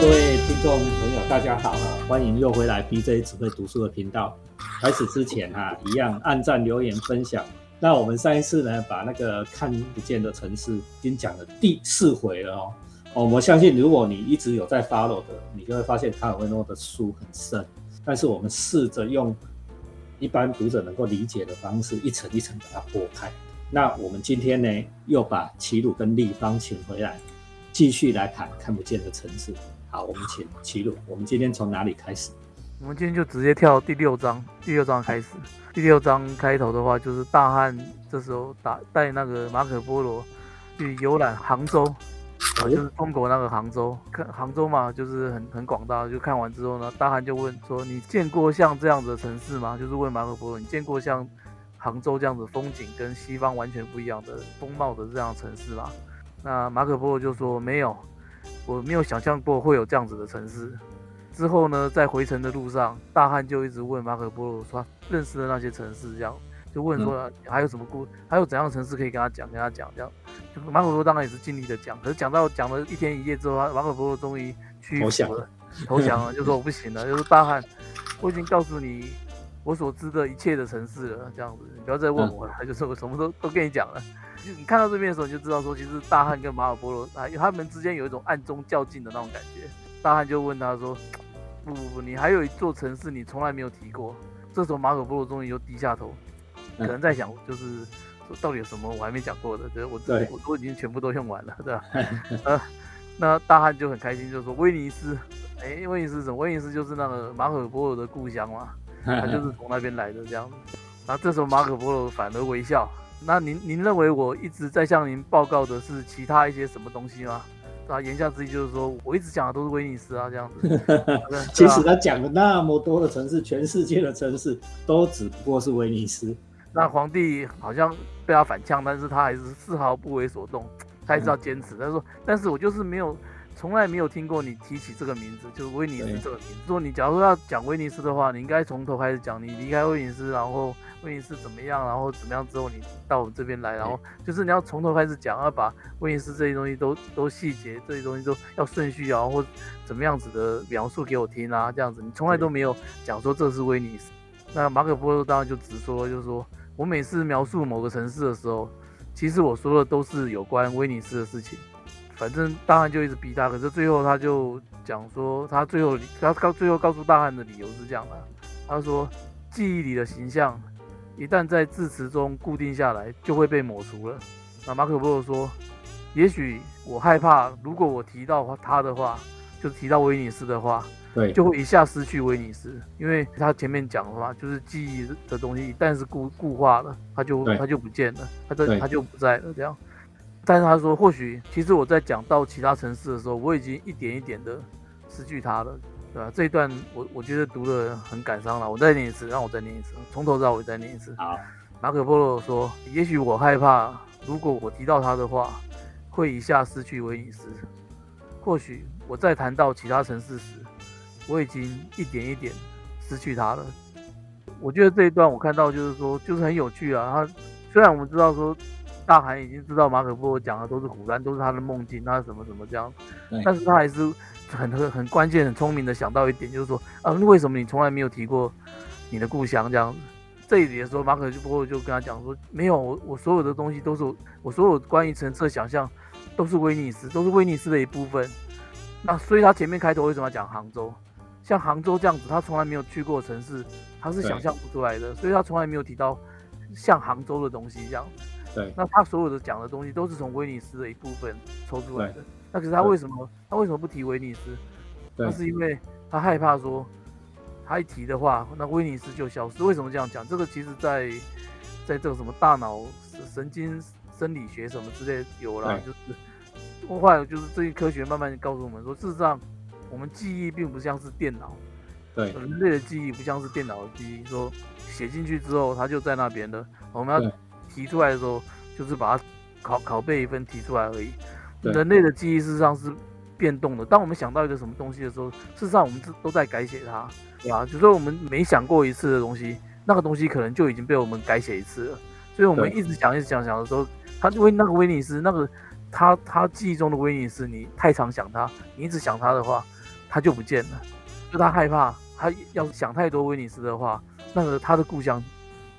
各位听众朋友，大家好，欢迎又回来 BJ 只会读书的频道。开始之前哈，一样按赞、留言、分享。那我们上一次呢，把那个看不见的城市已经讲了第四回了哦。哦，我相信如果你一直有在 follow 的，你就会发现卡尔维诺的书很深。但是我们试着用一般读者能够理解的方式，一层一层把它剥开。那我们今天呢，又把齐鲁跟立方请回来，继续来谈看不见的城市。好，我们请齐鲁。我们今天从哪里开始？我们今天就直接跳第六章，第六章开始。第六章开头的话，就是大汉这时候打带那个马可波罗去游览杭州，啊，就是中国那个杭州。看杭州嘛，就是很很广大。就看完之后呢，大汉就问说：“你见过像这样的城市吗？”就是问马可波罗：“你见过像杭州这样子风景跟西方完全不一样的风貌的这样城市吗？”那马可波罗就说：“没有，我没有想象过会有这样子的城市。”之后呢，在回程的路上，大汉就一直问马可波罗说认识的那些城市，这样就问说还有什么故，还有怎样的城市可以跟他讲，跟他讲这样。就马可波罗当然也是尽力的讲，可是讲到讲了一天一夜之后，马可波罗终于屈服了，投降了，就说我不行了，就是大汉，我已经告诉你我所知的一切的城市了，这样子你不要再问我了，就说我什么都都跟你讲了。就你看到这边的时候，你就知道说其实大汉跟马可波罗他他们之间有一种暗中较劲的那种感觉。大汉就问他说。不不不，你还有一座城市你从来没有提过。这时候马可波罗终于又低下头，可能在想，就是说到底有什么我还没讲过的？对，我我都已经全部都用完了，对吧？呃，那大汉就很开心，就说威尼斯，哎，威尼斯什么？威尼斯就是那个马可波罗的故乡嘛，他就是从那边来的这样子。然后这时候马可波罗反而微笑。那您您认为我一直在向您报告的是其他一些什么东西吗？啊，言下之意就是说，我一直讲的都是威尼斯啊，这样子。其实他讲了那么多的城市，全世界的城市都只不过是威尼斯。那皇帝好像被他反呛，但是他还是丝毫不为所动，他还是要坚持。他说：“但是我就是没有，从来没有听过你提起这个名字，就是威尼斯这个名字。如果你假如说要讲威尼斯的话，你应该从头开始讲，你离开威尼斯，然后。”威尼斯怎么样？然后怎么样之后你到我们这边来，然后就是你要从头开始讲，要把威尼斯这些东西都都细节，这些东西都要顺序啊，或怎么样子的描述给我听啊，这样子你从来都没有讲说这是威尼斯。那马可波罗当然就直说，就是说我每次描述某个城市的时候，其实我说的都是有关威尼斯的事情。反正大汉就一直逼他，可是最后他就讲说，他最后他告最后告诉大汉的理由是这样的，他说记忆里的形象。一旦在字词中固定下来，就会被抹除了。那马可波罗说：“也许我害怕，如果我提到他的话，就提到威尼斯的话，对，就会一下失去威尼斯，因为他前面讲了嘛，就是记忆的东西一旦是固固化了，他就他就不见了，他就他就不在了。这样，但是他说，或许其实我在讲到其他城市的时候，我已经一点一点的失去他了。”对吧？这一段我我觉得读的很感伤了。我再念一次，让我再念一次，从头到尾再念一次。好，马可波罗说：“也许我害怕，如果我提到他的话，会一下失去威尼斯。或许我在谈到其他城市时，我已经一点一点失去他了。”我觉得这一段我看到就是说，就是很有趣啊。他虽然我们知道说，大韩已经知道马可波罗讲的都是胡乱，都是他的梦境，他什么什么这样，但是他还是。很很很关键、很聪明的想到一点，就是说，啊，为什么你从来没有提过你的故乡这样子？这里的时候，马可波罗就跟他讲说，没有，我我所有的东西都是我所有关于城市的想象，都是威尼斯，都是威尼斯的一部分。那所以他前面开头为什么要讲杭州？像杭州这样子，他从来没有去过城市，他是想象不出来的，所以他从来没有提到像杭州的东西这样子。对，那他所有的讲的东西都是从威尼斯的一部分抽出来的。那可是他为什么？他为什么不提威尼斯？那是因为他害怕说，他一提的话，那威尼斯就消失。为什么这样讲？这个其实，在在这个什么大脑神经生理学什么之类有了，就是后来就是这些科学慢慢告诉我们说，事实上我们记忆并不像是电脑，对人类的记忆不像是电脑的记忆，说写进去之后它就在那边的。我们要提出来的时候，就是把它拷拷贝一份提出来而已。人类的记忆事实上是变动的。当我们想到一个什么东西的时候，事实上我们都都在改写它，对吧？就说我们没想过一次的东西，那个东西可能就已经被我们改写一次了。所以，我们一直想、一直想、想的时候，他威那个威尼斯，那个他他记忆中的威尼斯，你太常想他，你一直想他的话，他就不见了，就他害怕，他要想太多威尼斯的话，那个他的故乡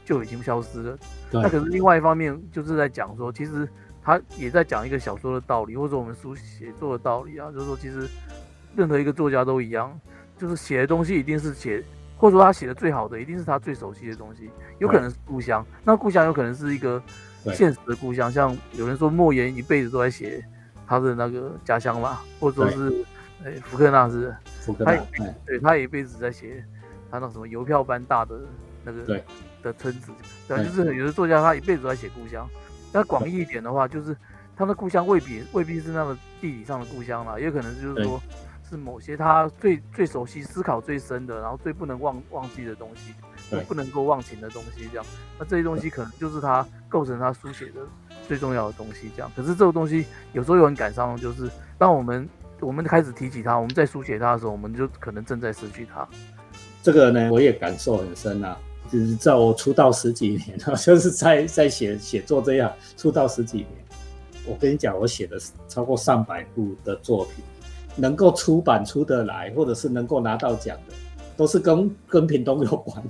就已经消失了。那可是另外一方面，就是在讲说，其实他也在讲一个小说的道理，或者我们书写作的道理啊，就是说，其实任何一个作家都一样，就是写的东西一定是写，或者说他写的最好的，一定是他最熟悉的东西，有可能是故乡，那故乡有可能是一个现实的故乡，像有人说莫言一辈子都在写他的那个家乡嘛，或者说是，哎，福克纳是，福克纳，哎，对他也一辈子在写他那什么邮票般大的那个对的村子，对啊，就是有的作家他一辈子都在写故乡。那广义一点的话，就是他的故乡未必未必是那个地理上的故乡啦，也有可能就是说是某些他最最熟悉、思考最深的，然后最不能忘忘记的东西，对不能够忘情的东西，这样。那这些东西可能就是他构成他书写的最重要的东西，这样。可是这个东西有时候有很感伤，就是当我们我们开始提起他，我们在书写他的时候，我们就可能正在失去他。这个呢，我也感受很深啊。就是在我出道十几年，就是在在写写作这样出道十几年。我跟你讲，我写的超过上百部的作品，能够出版出得来，或者是能够拿到奖的，都是跟跟屏东有关。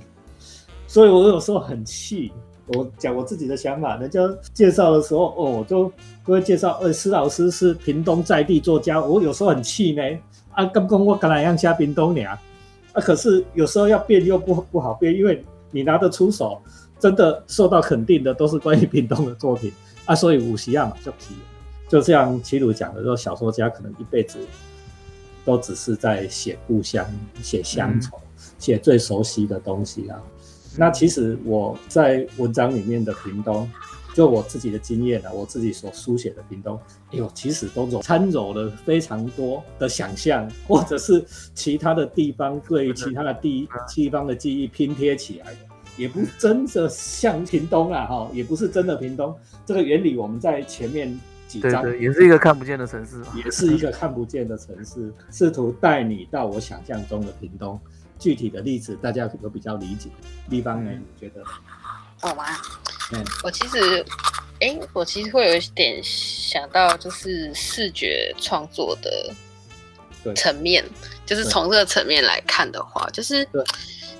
所以我有时候很气。我讲我自己的想法，人家介绍的时候，哦，我就都会介绍，呃，施老师是屏东在地作家。我有时候很气呢，啊，刚刚我跟哪样下屏东俩，啊，可是有时候要变又不不好变，因为你拿得出手，真的受到肯定的都是关于屏东的作品。啊，所以五十样嘛就提，就像齐鲁讲的说，小说家可能一辈子都只是在写故乡、写乡愁、写最熟悉的东西啊。那其实我在文章里面的屏东，就我自己的经验啊，我自己所书写的屏东，哎呦，其实都有掺揉了非常多的想象，或者是其他的地方对于其他的地地方的记忆拼贴起来的，也不真的像屏东啊，哈，也不是真的屏东。这个原理我们在前面几章对对，也是一个看不见的城市。也是一个看不见的城市，试图带你到我想象中的屏东。具体的例子大家有比较理解，地方呢？你觉得？我吗？嗯，我其实，哎，我其实会有一点想到，就是视觉创作的层面，就是从这个层面来看的话，就是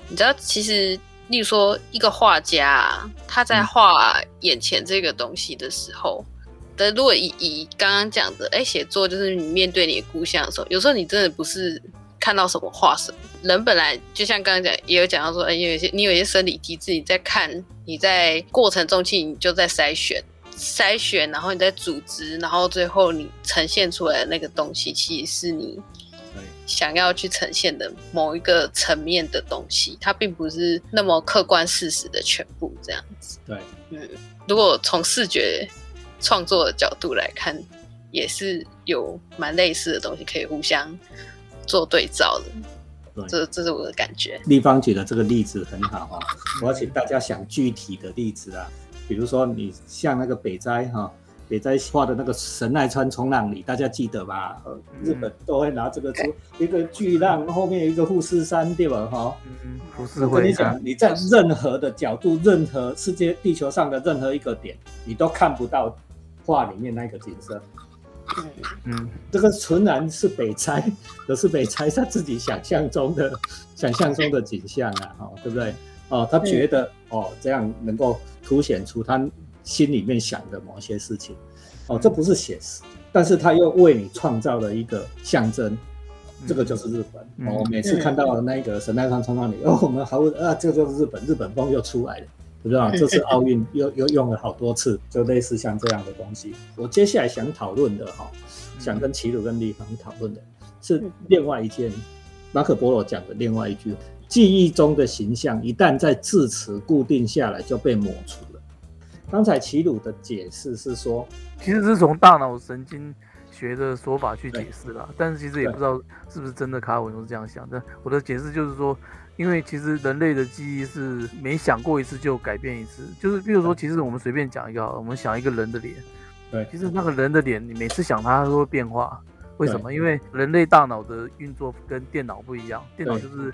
你知道，其实，例如说一个画家啊，他在嗯。画眼前这个东西的时候。的，如果以以刚刚讲的，哎，写作就是你面对你的故乡的时候，有时候你真的不是看到什么画什么。人本来就像刚刚讲，也有讲到说，哎，有一些你有一些生理机制，你在看，你在过程中其实你就在筛选，筛选，然后你在组织，然后最后你呈现出来的那个东西，其实是你想要去呈现的某一个层面的东西，它并不是那么客观事实的全部这样子。对，嗯，如果从视觉创作的角度来看，也是有蛮类似的东西可以互相做对照的。对这这是我的感觉。立方举的这个例子很好啊，我要请大家想具体的例子啊，比如说你像那个北斋哈、北斋画的那个神奈川冲浪里，大家记得吧？呃，日本都会拿这个出一个巨浪，后面有一个富士山，对吧？哈、嗯，不是我跟你讲，你在任何的角度、任何世界地球上的任何一个点，你都看不到画里面那个景色。嗯，嗯，这个纯然是北斋，可是北斋他自己想象中的、想象中的景象啊，哦，对不对？哦，他觉得哦这样能够凸显出他心里面想的某些事情，哦，这不是写实，但是他又为你创造了一个象征，这个就是日本。嗯哦，我每次看到那个神奈川冲浪里，哦，我们还会啊，这个就是日本，日本风又出来了。对不知道？这次奥运又又用了好多次，就类似像这样的东西。我接下来想讨论的哈，想跟齐鲁跟立方讨论的是另外一件，马可波罗讲的另外一句：记忆中的形象一旦在字词固定下来，就被抹除了。刚才齐鲁的解释是说，其实是从大脑神经学的说法去解释啦，但是其实也不知道是不是真的卡文都是这样想的。我的解释就是说，因为其实人类的记忆是每想过一次就改变一次，就是比如说，其实我们随便讲一个好了，我们想一个人的脸，对其实那个人的脸，你每次想他，它都会变化。为什么？因为人类大脑的运作跟电脑不一样，电脑就是，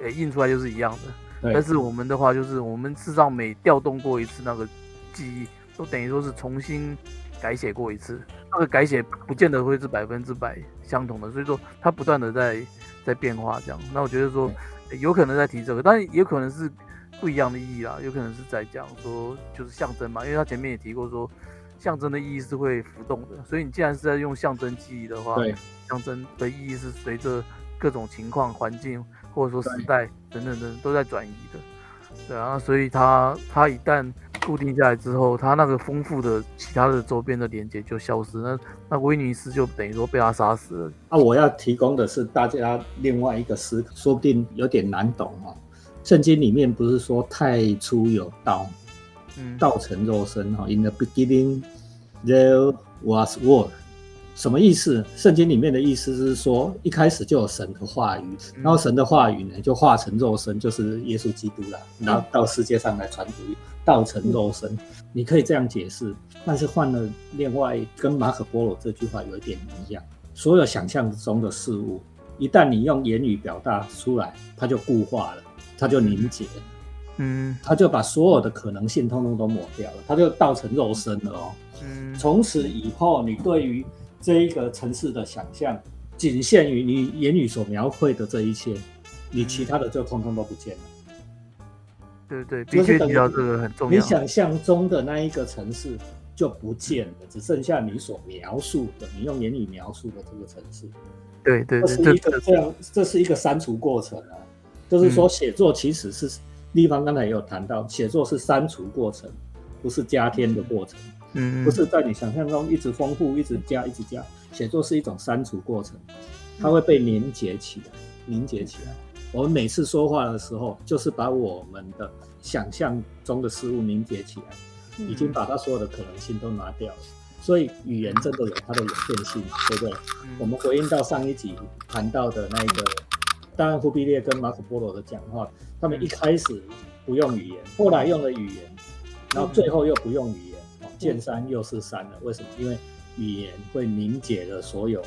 呃，印出来就是一样的。对但是我们的话，就是我们事实上每调动过一次那个记忆，都等于说是重新改写过一次，那个改写不见得会是百分之百相同的，所以说它不断的在在变化这样。那我觉得说有可能在提这个，但也可能是不一样的意义啦，有可能是在讲说就是象征嘛，因为他前面也提过说象征的意义是会浮动的，所以你既然是在用象征记忆的话，对，象征的意义是随着各种情况、环境或者说时代等等等都在转移的。对啊，所以它它一旦固定下来之后，它那个丰富的其他的周边的连接就消失，那那威尼斯就等于说被他杀死了。啊，我要提供的是大家另外一个思考，说不定有点难懂哦。圣经里面不是说太初有道，嗯，道成肉身哈。In the beginning there was word。什么意思？圣经里面的意思是说，一开始就有神的话语，然后神的话语呢就化成肉身，就是耶稣基督了，然后到世界上来传福音，道成肉身。你可以这样解释，但是换了另外跟马可波罗这句话有一点一样。所有想象中的事物，一旦你用言语表达出来，它就固化了，它就凝结，嗯它就把所有的可能性通通都抹掉了，它就道成肉身了哦。嗯从此以后，你对于这一个城市的想象，仅限于你言语所描绘的这一切，你其他的就通通都不见了。对对，就是等于必须提到这个很重要。你想象中的那一个城市就不见了，只剩下你所描述的，你用言语描述的这个城市。对对这对，是一个这样，这是一个删除过程啊。就是说，写作其实是立方刚才也有谈到，写作是删除过程，不是加添的过程。嗯不是在你想象中一直丰富、一直加、一直加。写作是一种删除过程，它会被凝结起来，凝结起来。我们每次说话的时候，就是把我们的想象中的事物凝结起来，已经把它所有的可能性都拿掉了。所以语言真的有它的有限性，对不对？我们回应到上一集谈到的那个，当然忽必烈跟马可波罗的讲话，他们一开始不用语言，后来用了语言，然后最后又不用语言，哦，见山又是山了。为什么？因为语言会凝结了所有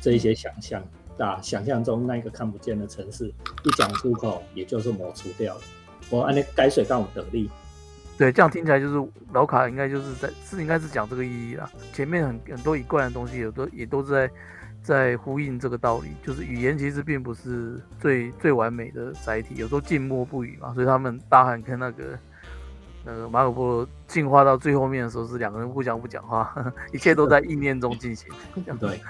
这一些想象，啊，想象中那个看不见的城市，一讲出口，也就是抹除掉了。我按那改水让我得力，对，这样听起来就是老卡应该就是在是应该是讲这个意义啦。前面很很多一贯的东西，有的也都是在在呼应这个道理，就是语言其实并不是最最完美的载体，有时候静默不语嘛，所以他们大汉跟那个那个马可波罗进化到最后面的时候，是两个人互相不讲话，一切都在意念中进行。对。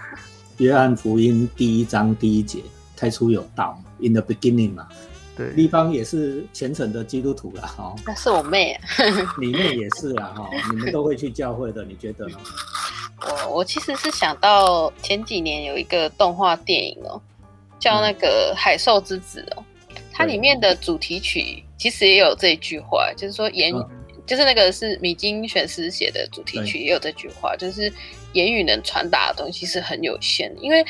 约翰福音第一章第一节，太初有道，in the beginning 嘛。对，立方也是虔诚的基督徒啦，哈、那是我妹。你妹也是啦，哈、你们都会去教会的，你觉得呢？我我其实是想到前几年有一个动画电影哦，叫那个《海兽之子》哦，它里面的主题曲其实也有这一句话，就是说言，嗯就是那个是米津玄师写的主题曲，也有这句话，就是言语能传达的东西是很有限的，因为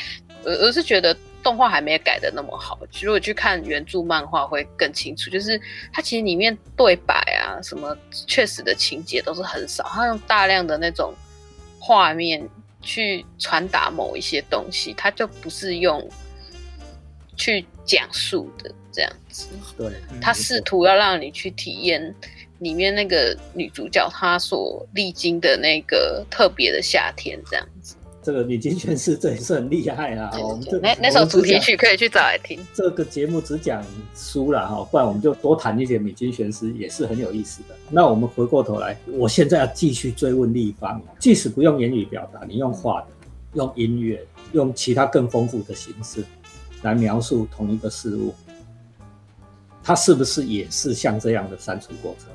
我我是觉得。动画还没有改的那么好，如果去看原著漫画会更清楚。就是它其实里面对白啊，什么确实的情节都是很少，它用大量的那种画面去传达某一些东西，它就不是用去讲述的这样子。对，他试图要让你去体验里面那个女主角她所历经的那个特别的夏天这样子。这个米金玄师这也是很厉害啦。我们这那那首主题曲可以去找来听。这个节目只讲书了，哈，不然我们就多谈一些米金玄师，也是很有意思的。那我们回过头来，我现在要继续追问立方，即使不用言语表达，你用画的、用音乐、用其他更丰富的形式来描述同一个事物，它是不是也是像这样的删除过程？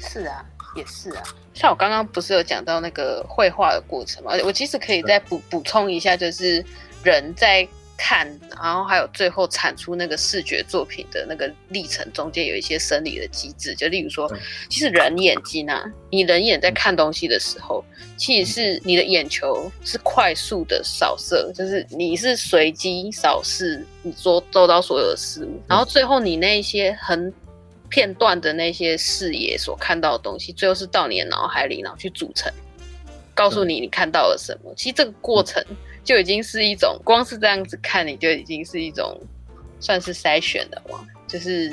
是啊，也是啊。像我刚刚不是有讲到那个绘画的过程嘛？我其实可以再补补充一下，就是人在看，然后还有最后产出那个视觉作品的那个历程中间有一些生理的机制。就例如说，其实人眼睛啊，你人眼在看东西的时候，其实是你的眼球是快速的扫射，就是你是随机扫视你做周遭所有的事物，然后最后你那些很。片段的那些视野所看到的东西，最后是到你的脑海里，然后去组成，告诉你你看到了什么。其实这个过程就已经是一种，光是这样子看，你就已经是一种算是筛选的嘛，就是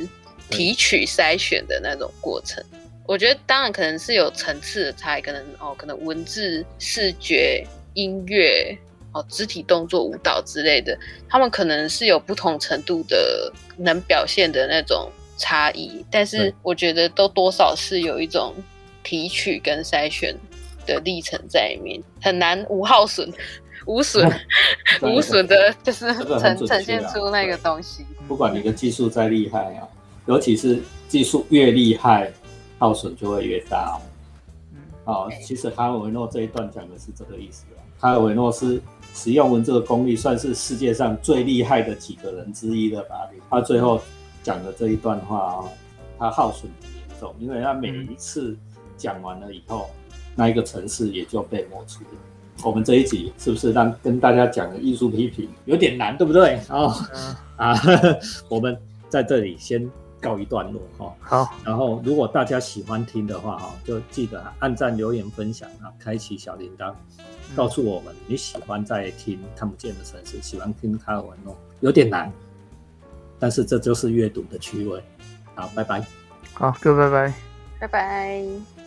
提取筛选的那种过程。我觉得当然可能是有层次的差异，可能哦，可能文字、视觉、音乐、哦，肢体动作、舞蹈之类的，他们可能是有不同程度的能表现的那种差异，但是我觉得都多少是有一种提取跟筛选的历程在里面，很难无耗损、无损、无损的，就是呈呈现出那个东西。不管你的技术再厉害啊，尤其是技术越厉害，耗损就会越大哦。嗯，哦，其实卡尔维诺这一段讲的是这个意思啊。卡尔维诺是使用文字的功力算是世界上最厉害的几个人之一了吧？他最后讲的这一段话哦，他耗损很严重，因为他每一次讲完了以后，那一个城市也就被抹除了。我们这一集是不是让跟大家讲的艺术批评有点难，对不对？哦嗯啊，我们在这里先告一段落哈、哦。好，然后，如果大家喜欢听的话，哈，就记得按赞、留言、分享啊，开启小铃铛，告诉我们你喜欢在听看不见的城市，喜欢听卡尔文诺，有点难，但是这就是阅读的趣味。好，拜拜。好，各位拜拜。拜拜。